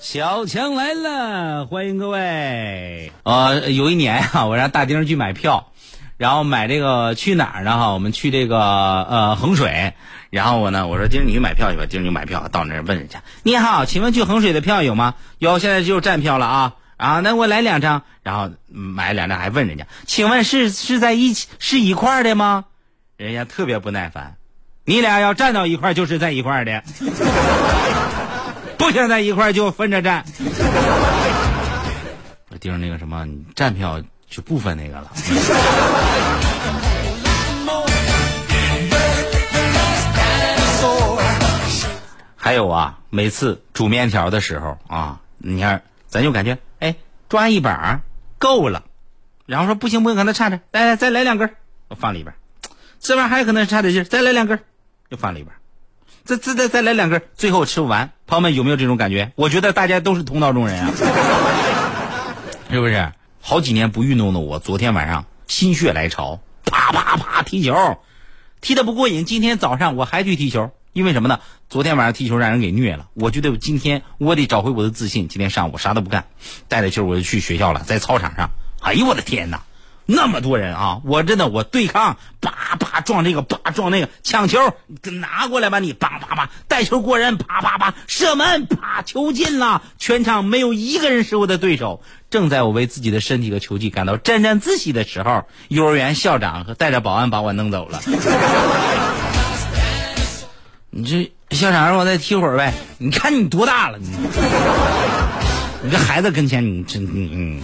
小强来了，欢迎各位。呃，有一年啊，我让大丁去买票，然后买这个去哪儿呢？哈，我们去这个呃衡水。然后我呢，我说丁你去买票去吧。丁就买票，到那儿问人家：“你好，请问去衡水的票有吗？有，现在就站票了啊啊！那我来两张。然后买两张，还问人家：请问是是在一起是一块的吗？人家特别不耐烦，你俩要站到一块就是在一块儿的。不想在一块就分着站。我盯着那个什么，你站票就不分那个了。还有啊，每次煮面条的时候啊，你看咱就感觉哎，抓一把够了，然后说不行不行，可能差点，来来再来两根，我放里边。这玩意儿还可能差点劲，再来两根，又放里边。再再再再来两根，最后吃不完。朋友们有没有这种感觉？我觉得大家都是同道中人啊，是不是？好几年不运动的我，昨天晚上心血来潮，啪啪啪踢球，踢得不过瘾。今天早上我还去踢球，因为什么呢？昨天晚上踢球让人给虐了。我觉得今天我得找回我的自信。今天上午啥都不干，带着球我就去学校了，在操场上。哎呦我的天哪！那么多人啊！我真的我对抗，啪啪撞这个，啪撞那个，抢球，拿过来吧你，叭叭叭带球过人，啪啪啪射门，啪球进了，全场没有一个人是我的对手。正在我为自己的身体和球技感到沾沾自喜的时候，幼儿园校长和带着保安把我弄走了。你这校长让我再踢会儿呗？你看你多大了你？这孩子跟前你真嗯。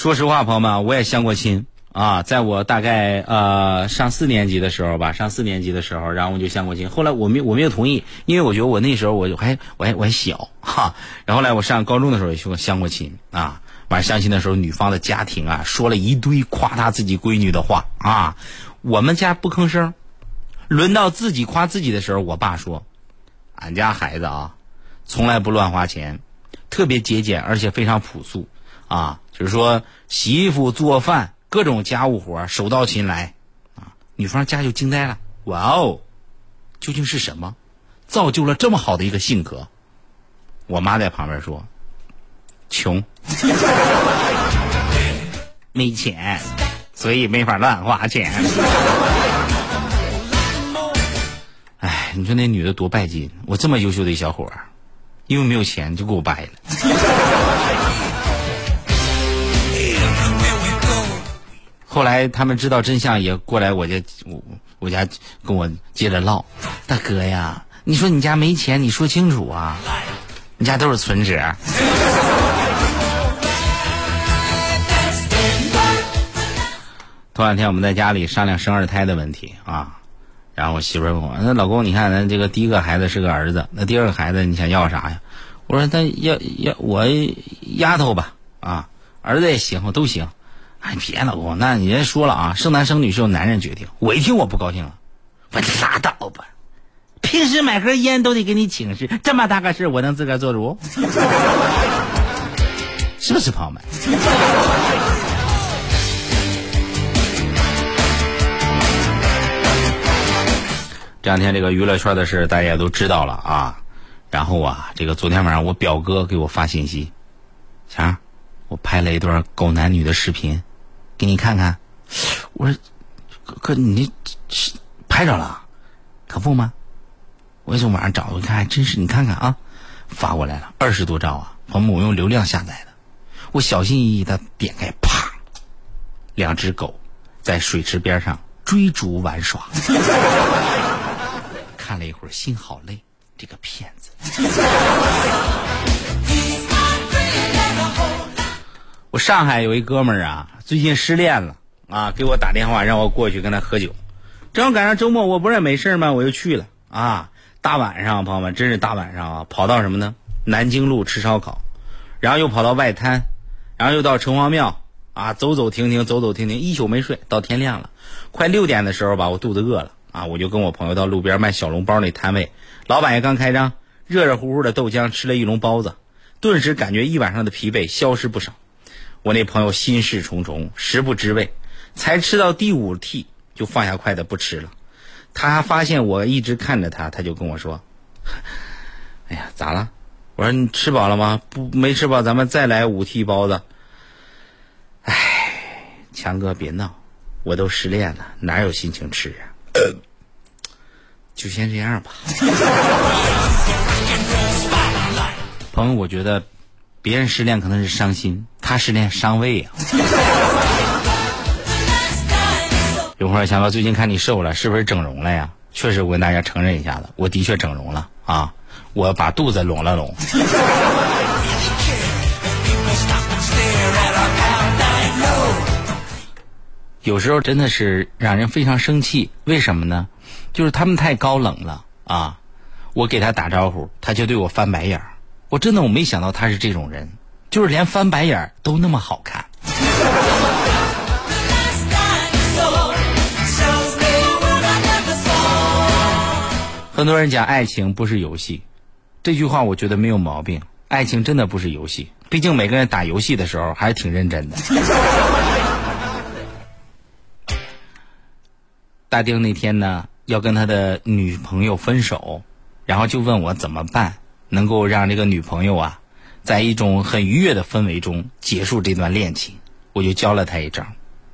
说实话，朋友们，我也相过亲啊。在我大概呃上四年级的时候吧，上四年级的时候，然后我就相过亲。后来我没我没有同意，因为我觉得我那时候我还我还我还小哈。然后来我上高中的时候也去过相过亲啊。晚上相亲的时候，女方的家庭啊说了一堆夸她自己闺女的话啊。我们家不吭声。轮到自己夸自己的时候，我爸说：“俺家孩子啊，从来不乱花钱，特别节俭，而且非常朴素啊。”就是说，洗衣服、做饭，各种家务活手到擒来，啊，女方家就惊呆了。哇哦，究竟是什么造就了这么好的一个性格？我妈在旁边说：“穷，没钱，所以没法乱花钱。”哎，你说那女的多拜金！我这么优秀的一小伙儿，因为没有钱就给我掰了。后来他们知道真相，也过来我家，我我家跟我接着唠。大哥呀，你说你家没钱，你说清楚啊！你家都是存折。头两天我们在家里商量生二胎的问题啊，然后我媳妇问我：“那老公，你看咱这个第一个孩子是个儿子，那第二个孩子你想要啥呀？”我说：“他要要我丫头吧，啊，儿子也行，都行。”哎，别老公，那你人说了啊，生男生女是由男人决定。我一听我不高兴了，我拉倒吧，平时买盒烟都得给你请示，这么大个事我能自个做主？是不是朋友们？这两天这个娱乐圈的事大家也都知道了啊，然后啊，这个昨天晚上我表哥给我发信息，强，我拍了一段狗男女的视频。给你看看，我说哥，你拍着了，可不吗？我从网上找，我看还真是，你看看啊，发过来了二十多兆啊，朋友们，我用流量下载的，我小心翼翼的点开，啪，两只狗在水池边上追逐玩耍，看了一会儿，心好累，这个骗子。我上海有一哥们儿啊，最近失恋了啊，给我打电话让我过去跟他喝酒，正好赶上周末，我不是也没事吗？我就去了啊。大晚上，朋友们，真是大晚上啊，跑到什么呢？南京路吃烧烤，然后又跑到外滩，然后又到城隍庙啊，走走停停，走走停停，一宿没睡，到天亮了，快六点的时候吧，我肚子饿了啊，我就跟我朋友到路边卖小笼包那摊位，老板也刚开张，热热乎乎的豆浆，吃了一笼包子，顿时感觉一晚上的疲惫消失不少。我那朋友心事重重，食不知味，才吃到第五屉就放下筷子不吃了。他发现我一直看着他，他就跟我说：“ 哎呀，咋了？”我说：“你吃饱了吗？不，没吃饱，咱们再来五屉包子。”哎，强哥别闹，我都失恋了，哪有心情吃啊？就先这样吧。朋友，我觉得别人失恋可能是伤心，他失恋伤胃啊。有会儿强哥最近看你瘦了，是不是整容了呀？确实，我跟大家承认一下子，我的确整容了啊！我把肚子隆了隆。有时候真的是让人非常生气，为什么呢？就是他们太高冷了啊！我给他打招呼，他就对我翻白眼儿。我真的我没想到他是这种人，就是连翻白眼儿都那么好看。很多人讲爱情不是游戏，这句话我觉得没有毛病。爱情真的不是游戏，毕竟每个人打游戏的时候还是挺认真的。大丁那天呢，要跟他的女朋友分手，然后就问我怎么办，能够让这个女朋友啊，在一种很愉悦的氛围中结束这段恋情。我就教了他一招。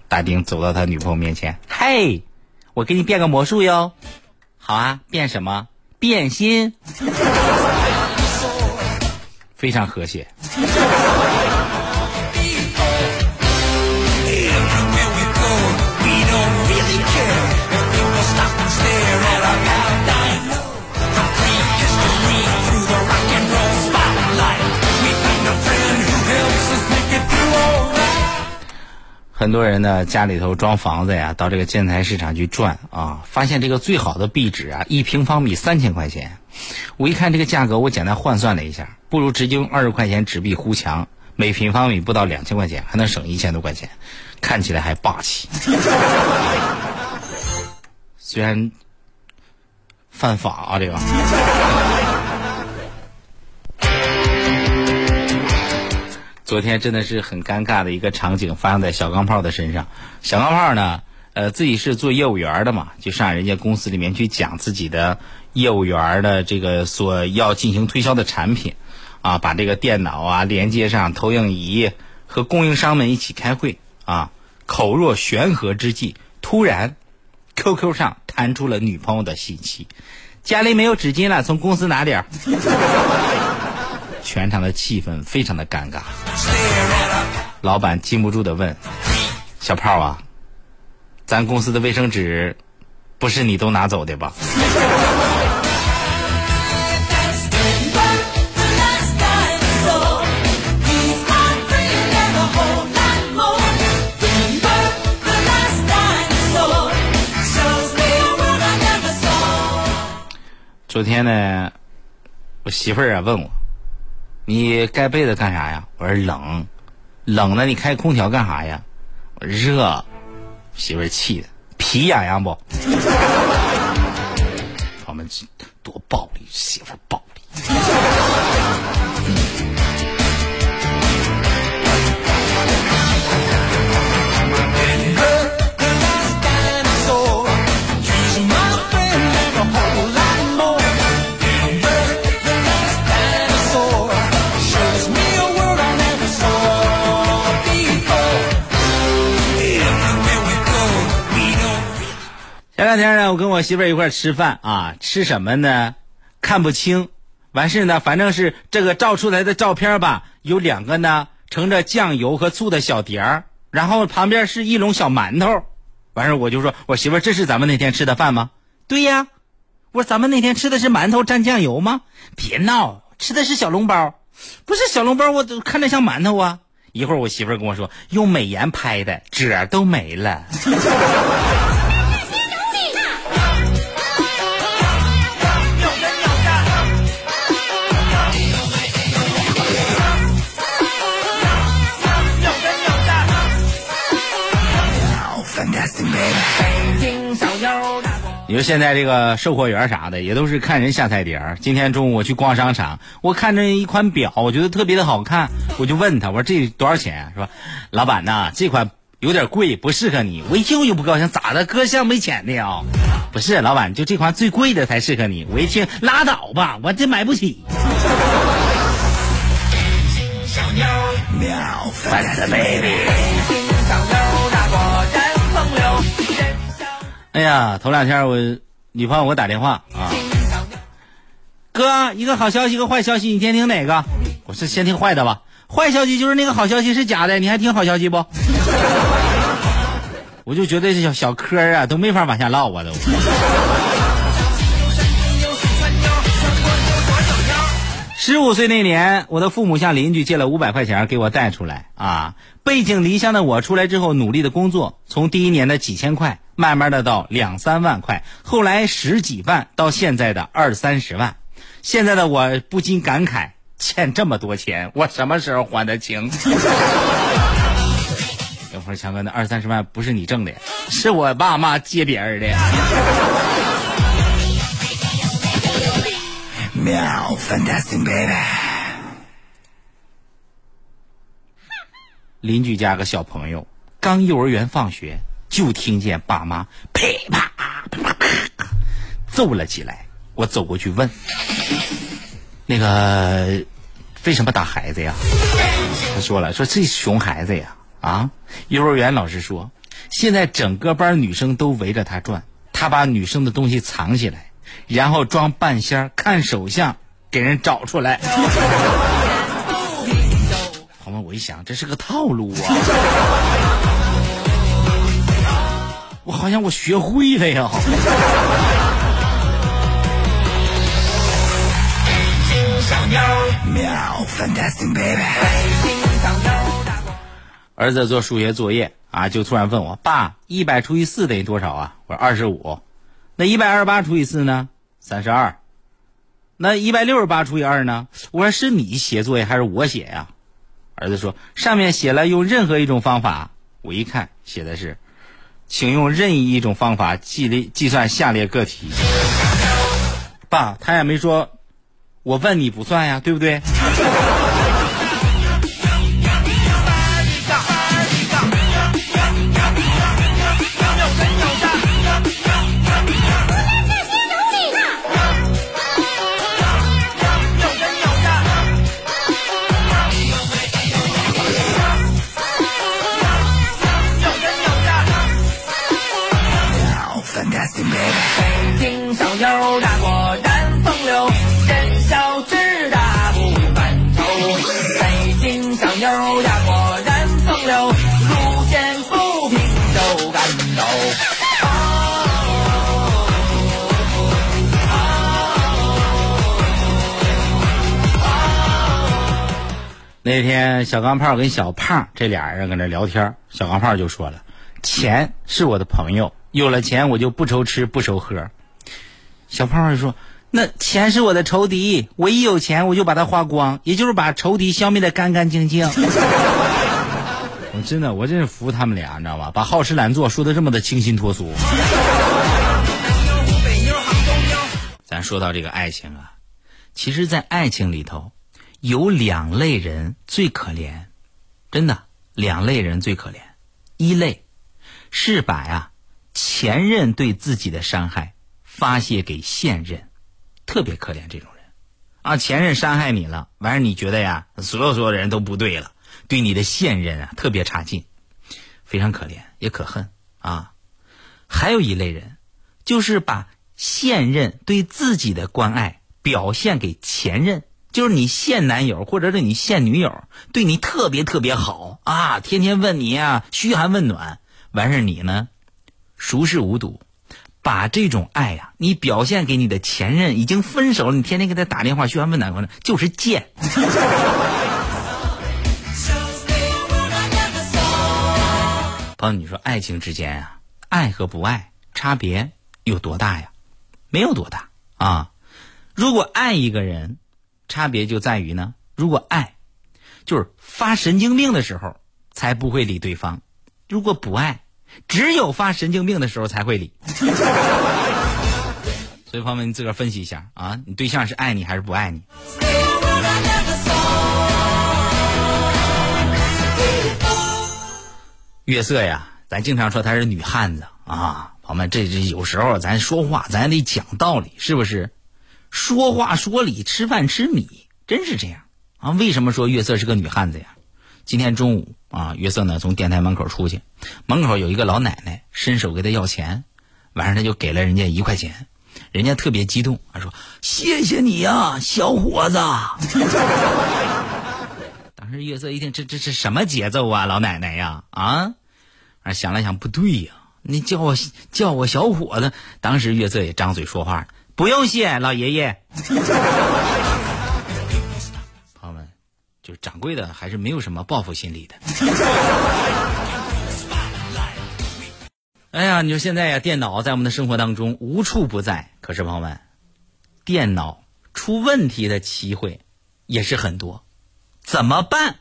大丁走到他女朋友面前，嘿，我给你变个魔术哟。好啊，变什么？变心。非常和谐。很多人呢，家里头装房子呀，到这个建材市场去转啊，发现这个最好的壁纸啊，一平方米三千块钱。我一看这个价格，我简单换算了一下，不如直接用二十块钱纸币糊墙，每平方米不到两千块钱，还能省一千多块钱，看起来还霸气。虽然犯法啊，这个。昨天真的是很尴尬的一个场景发生在小钢炮的身上。小钢炮呢，呃，自己是做业务员的嘛，就上人家公司里面去讲自己的业务员的这个所要进行推销的产品，啊，把这个电脑啊连接上投影仪，和供应商们一起开会啊。口若悬河之际，突然，QQ 上弹出了女朋友的信息：“家里没有纸巾了，从公司拿点儿。”全场的气氛非常的尴尬，老板禁不住的问：“小炮啊，咱公司的卫生纸不是你都拿走的吧？”昨天呢，我媳妇儿啊问我。你盖被子干啥呀？我说冷，冷了你开空调干啥呀？我热，媳妇气的皮痒痒不？我们多暴力，媳妇暴力。前两天呢，我跟我媳妇儿一块吃饭啊，吃什么呢？看不清。完事呢，反正是这个照出来的照片吧，有两个呢盛着酱油和醋的小碟儿，然后旁边是一笼小馒头。完事我就说，我媳妇儿，这是咱们那天吃的饭吗？对呀。我说咱们那天吃的是馒头蘸酱油吗？别闹，吃的是小笼包。不是小笼包，我都看着像馒头啊。一会儿我媳妇儿跟我说，用美颜拍的，褶都没了。你说现在这个售货员啥的也都是看人下菜碟儿。今天中午我去逛商场，我看着一款表，我觉得特别的好看，我就问他，我说这多少钱？说老板呐，这款有点贵，不适合你。我一听我就不高兴，咋的？哥像没钱的呀？不是，老板，就这款最贵的才适合你。我一听，拉倒吧，我这买不起。喵，烦死 baby。哎呀，头两天我女朋友给我打电话啊，哥，一个好消息，一个坏消息，你先听哪个？我是先听坏的吧。坏消息就是那个好消息是假的，你还听好消息不？我就觉得这小小嗑啊都没法往下唠啊都。十五岁那年，我的父母向邻居借了五百块钱给我带出来啊。背井离乡的我出来之后努力的工作，从第一年的几千块，慢慢的到两三万块，后来十几万，到现在的二三十万。现在的我不禁感慨，欠这么多钱，我什么时候还得清？等会儿强哥，那二三十万不是你挣的，是我爸妈借别人的。喵，fantastic baby。邻居家个小朋友刚幼儿园放学，就听见爸妈噼啪啪啪啪揍了起来。我走过去问：“那个为什么打孩子呀？”他说了：“说这熊孩子呀，啊，幼儿园老师说，现在整个班女生都围着他转，他把女生的东西藏起来。”然后装半仙看手相，给人找出来。朋友们，我一想，这是个套路啊！我好像我学会了呀。儿子做数学作业啊，就突然问我：“爸，一百除以四等于多少啊？”我说：“二十五。”那一百二十八除以四呢？三十二。那一百六十八除以二呢？我说是你写作业还是我写呀？儿子说上面写了用任何一种方法。我一看写的是，请用任意一种方法计列计算下列个体。爸，他也没说，我问你不算呀，对不对？北京小妞，她果然风流，人小志大不犯愁。北京小妞，她果然风流，路见不平都敢走。那天小钢炮跟小胖这俩人搁那聊天，小钢炮就说了，钱是我的朋友。有了钱我就不愁吃不愁喝。”小胖就说：“那钱是我的仇敌，我一有钱我就把它花光，也就是把仇敌消灭的干干净净。”我真的，我真是服他们俩，你知道吧？把好吃懒做说的这么的清新脱俗。咱说到这个爱情啊，其实，在爱情里头。有两类人最可怜，真的，两类人最可怜。一类是把呀前任对自己的伤害发泄给现任，特别可怜这种人啊。前任伤害你了，完事你觉得呀，所有所有的人都不对了，对你的现任啊特别差劲，非常可怜也可恨啊。还有一类人，就是把现任对自己的关爱表现给前任。就是你现男友或者是你现女友对你特别特别好啊，天天问你呀嘘寒问暖，完事你呢熟视无睹，把这种爱呀你表现给你的前任，已经分手了，你天天给他打电话嘘寒问暖，就是贱。朋友，你说爱情之间啊，爱和不爱差别有多大呀？没有多大啊。如果爱一个人。差别就在于呢，如果爱，就是发神经病的时候才不会理对方；如果不爱，只有发神经病的时候才会理。所以朋友们，你自个儿分析一下啊，你对象是爱你还是不爱你？月色呀，咱经常说她是女汉子啊，朋友们，这这有时候咱说话咱得讲道理，是不是？说话说理，吃饭吃米，真是这样啊？为什么说月色是个女汉子呀？今天中午啊，月色呢从电台门口出去，门口有一个老奶奶伸手给他要钱，晚上他就给了人家一块钱，人家特别激动，他说：“谢谢你呀，小伙子。”当时月色一听，这这是什么节奏啊，老奶奶呀啊！想了想，不对呀，你叫我叫我小伙子。当时月色也张嘴说话，不用谢，老爷爷。就是掌柜的还是没有什么报复心理的。哎呀，你说现在呀，电脑在我们的生活当中无处不在。可是朋友们，电脑出问题的机会也是很多。怎么办？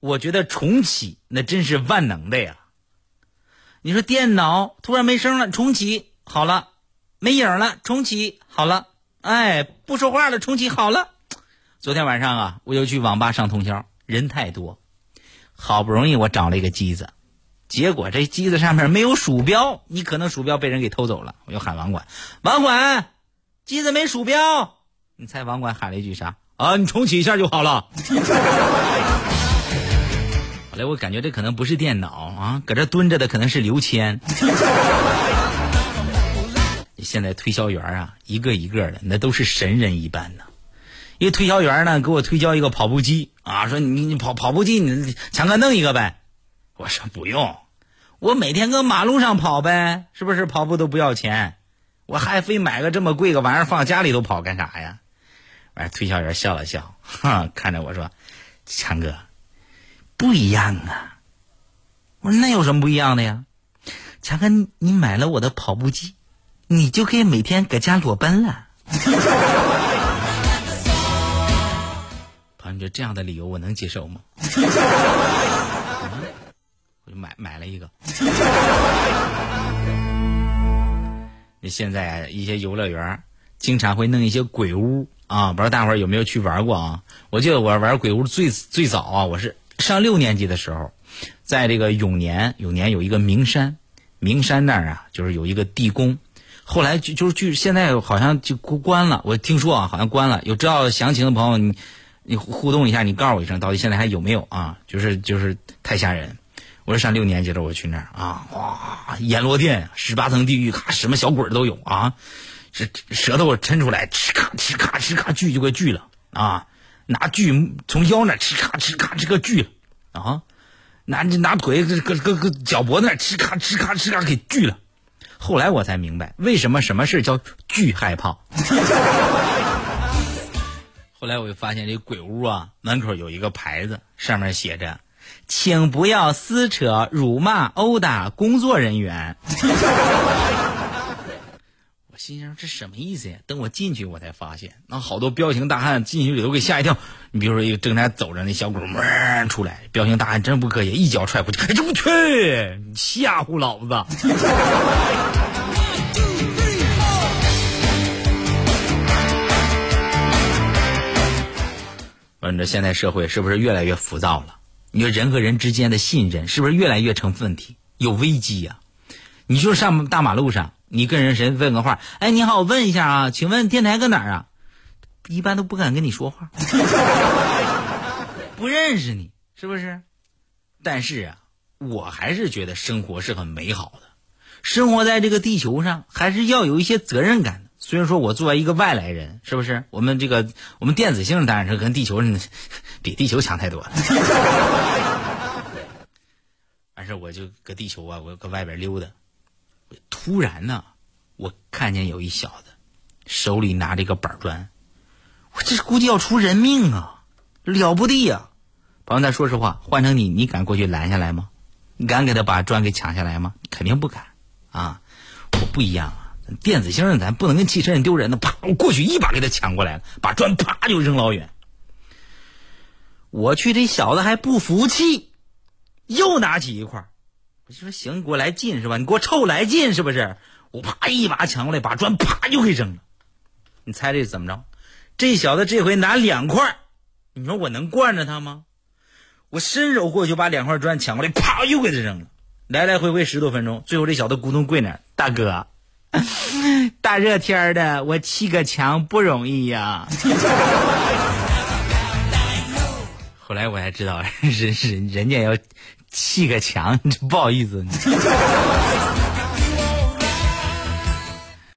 我觉得重启那真是万能的呀。你说电脑突然没声了，重启好了；没影了，重启好了；哎，不说话了，重启好了。昨天晚上啊，我又去网吧上通宵，人太多，好不容易我找了一个机子，结果这机子上面没有鼠标，你可能鼠标被人给偷走了。我又喊网管，网管，机子没鼠标。你猜网管喊了一句啥？啊，你重启一下就好了。后来我感觉这可能不是电脑啊，搁这蹲着的可能是刘谦。现在推销员啊，一个一个的，那都是神人一般呢。一推销员呢，给我推销一个跑步机啊，说你你跑跑步机，你强哥弄一个呗。我说不用，我每天搁马路上跑呗，是不是跑步都不要钱？我还非买个这么贵个玩意儿放家里头跑干啥呀？完，推销员笑了笑，哈，看着我说：“强哥，不一样啊。”我说：“那有什么不一样的呀？”强哥，你买了我的跑步机，你就可以每天搁家裸奔了。朋友，你觉得这样的理由我能接受吗？我就买买了一个。那现在一些游乐园经常会弄一些鬼屋。啊，不知道大伙儿有没有去玩过啊？我记得我玩鬼屋最最早啊，我是上六年级的时候，在这个永年，永年有一个名山，名山那儿啊，就是有一个地宫，后来就就是据现在好像就关了，我听说啊，好像关了。有知道详情的朋友，你你互动一下，你告诉我一声，到底现在还有没有啊？就是就是太吓人。我是上六年级的，我去那儿啊，哇，阎罗殿，十八层地狱，咔，什么小鬼都有啊。这舌头抻出来，哧咔哧咔哧咔锯就给锯了啊！拿锯从腰那哧咔哧咔哧个锯了啊！拿拿腿这个个个脚脖子那哧咔哧咔哧咔给锯了。后来我才明白，为什么什么事叫锯害怕。后来我就发现这鬼屋啊，门口有一个牌子，上面写着：“请不要撕扯、辱骂、殴打工作人员。”我心想这什么意思呀？等我进去，我才发现，那好多彪形大汉进去里头给吓一跳。你比如说，一个正在走着，那小鬼儿出来，彪形大汉真不客气，一脚踹过去，哎，我去，吓唬老子！你说现在社会是不是越来越浮躁了？你说人和人之间的信任是不是越来越成问题，有危机呀？你说上大马路上。你跟人谁问个话？哎，你好，我问一下啊，请问电台搁哪儿啊？一般都不敢跟你说话，不认识你是不是？但是啊，我还是觉得生活是很美好的，生活在这个地球上还是要有一些责任感的。虽然说我作为一个外来人，是不是？我们这个我们电子性当然是跟地球 比地球强太多了。完事我就搁地球啊，我搁外边溜达。突然呢，我看见有一小子手里拿着一个板砖，我这估计要出人命啊，了不得呀！朋友，咱说实话，换成你，你敢过去拦下来吗？你敢给他把砖给抢下来吗？肯定不敢啊！我不一样啊，电子星咱不能跟汽车人丢人呢。啪，我过去一把给他抢过来了，把砖啪就扔老远。我去，这小子还不服气，又拿起一块。我就说行，你给我来劲是吧？你给我臭来劲是不是？我啪一把抢过来，把砖啪就给扔了。你猜这怎么着？这小子这回拿两块，你说我能惯着他吗？我伸手过去把两块砖抢过来，啪又给他扔了。来来回回十多分钟，最后这小子咕咚跪那儿，大哥，大热天的，我砌个墙不容易呀。后来我才知道，人人人家要砌个墙，不好意思。